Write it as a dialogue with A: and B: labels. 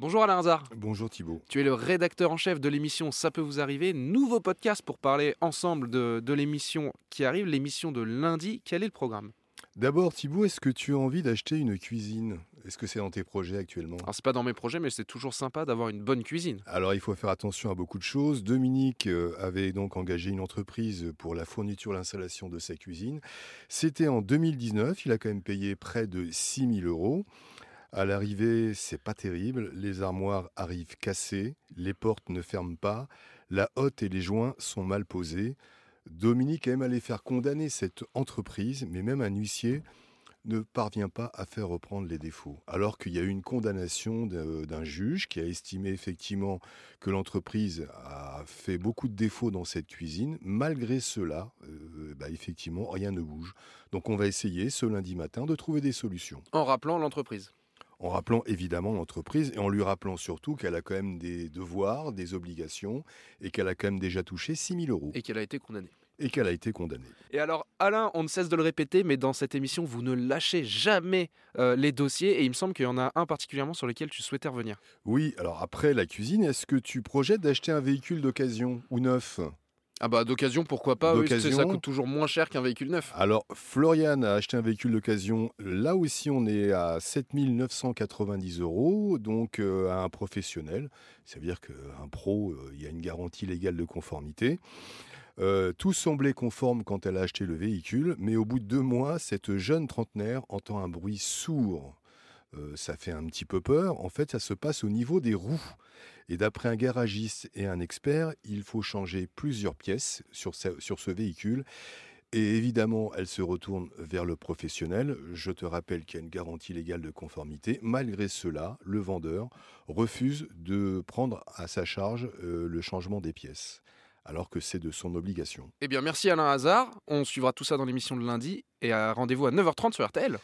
A: Bonjour Alain Hazard.
B: Bonjour Thibault.
A: Tu es le rédacteur en chef de l'émission Ça peut vous arriver, nouveau podcast pour parler ensemble de, de l'émission qui arrive, l'émission de lundi. Quel est le programme?
B: D'abord Thibault, est-ce que tu as envie d'acheter une cuisine? Est-ce que c'est dans tes projets actuellement?
A: Alors c'est pas dans mes projets, mais c'est toujours sympa d'avoir une bonne cuisine.
B: Alors il faut faire attention à beaucoup de choses. Dominique euh, avait donc engagé une entreprise pour la fourniture, l'installation de sa cuisine. C'était en 2019, il a quand même payé près de 6 000 euros. À l'arrivée, c'est pas terrible. Les armoires arrivent cassées, les portes ne ferment pas, la hotte et les joints sont mal posés. Dominique a même allé faire condamner cette entreprise, mais même un huissier ne parvient pas à faire reprendre les défauts. Alors qu'il y a eu une condamnation d'un juge qui a estimé effectivement que l'entreprise a fait beaucoup de défauts dans cette cuisine. Malgré cela, euh, bah, effectivement, rien ne bouge. Donc on va essayer ce lundi matin de trouver des solutions.
A: En rappelant l'entreprise
B: en rappelant évidemment l'entreprise et en lui rappelant surtout qu'elle a quand même des devoirs, des obligations et qu'elle a quand même déjà touché 6 000 euros.
A: Et qu'elle a été condamnée.
B: Et qu'elle a été condamnée.
A: Et alors, Alain, on ne cesse de le répéter, mais dans cette émission, vous ne lâchez jamais euh, les dossiers. Et il me semble qu'il y en a un particulièrement sur lequel tu souhaitais revenir.
B: Oui, alors après la cuisine, est-ce que tu projettes d'acheter un véhicule d'occasion ou neuf?
A: Ah bah d'occasion pourquoi pas, oui, ça coûte toujours moins cher qu'un véhicule neuf.
B: Alors Florian a acheté un véhicule d'occasion, là aussi on est à 7990 euros, donc euh, à un professionnel, ça veut dire qu'un pro, euh, il y a une garantie légale de conformité. Euh, tout semblait conforme quand elle a acheté le véhicule, mais au bout de deux mois, cette jeune trentenaire entend un bruit sourd euh, ça fait un petit peu peur. En fait, ça se passe au niveau des roues. Et d'après un garagiste et un expert, il faut changer plusieurs pièces sur ce, véhicule. Et évidemment, elle se retourne vers le professionnel. Je te rappelle qu'il y a une garantie légale de conformité. Malgré cela, le vendeur refuse de prendre à sa charge euh, le changement des pièces, alors que c'est de son obligation.
A: Eh bien, merci Alain Hazard. On suivra tout ça dans l'émission de lundi. Et rendez-vous à 9h30 sur RTL.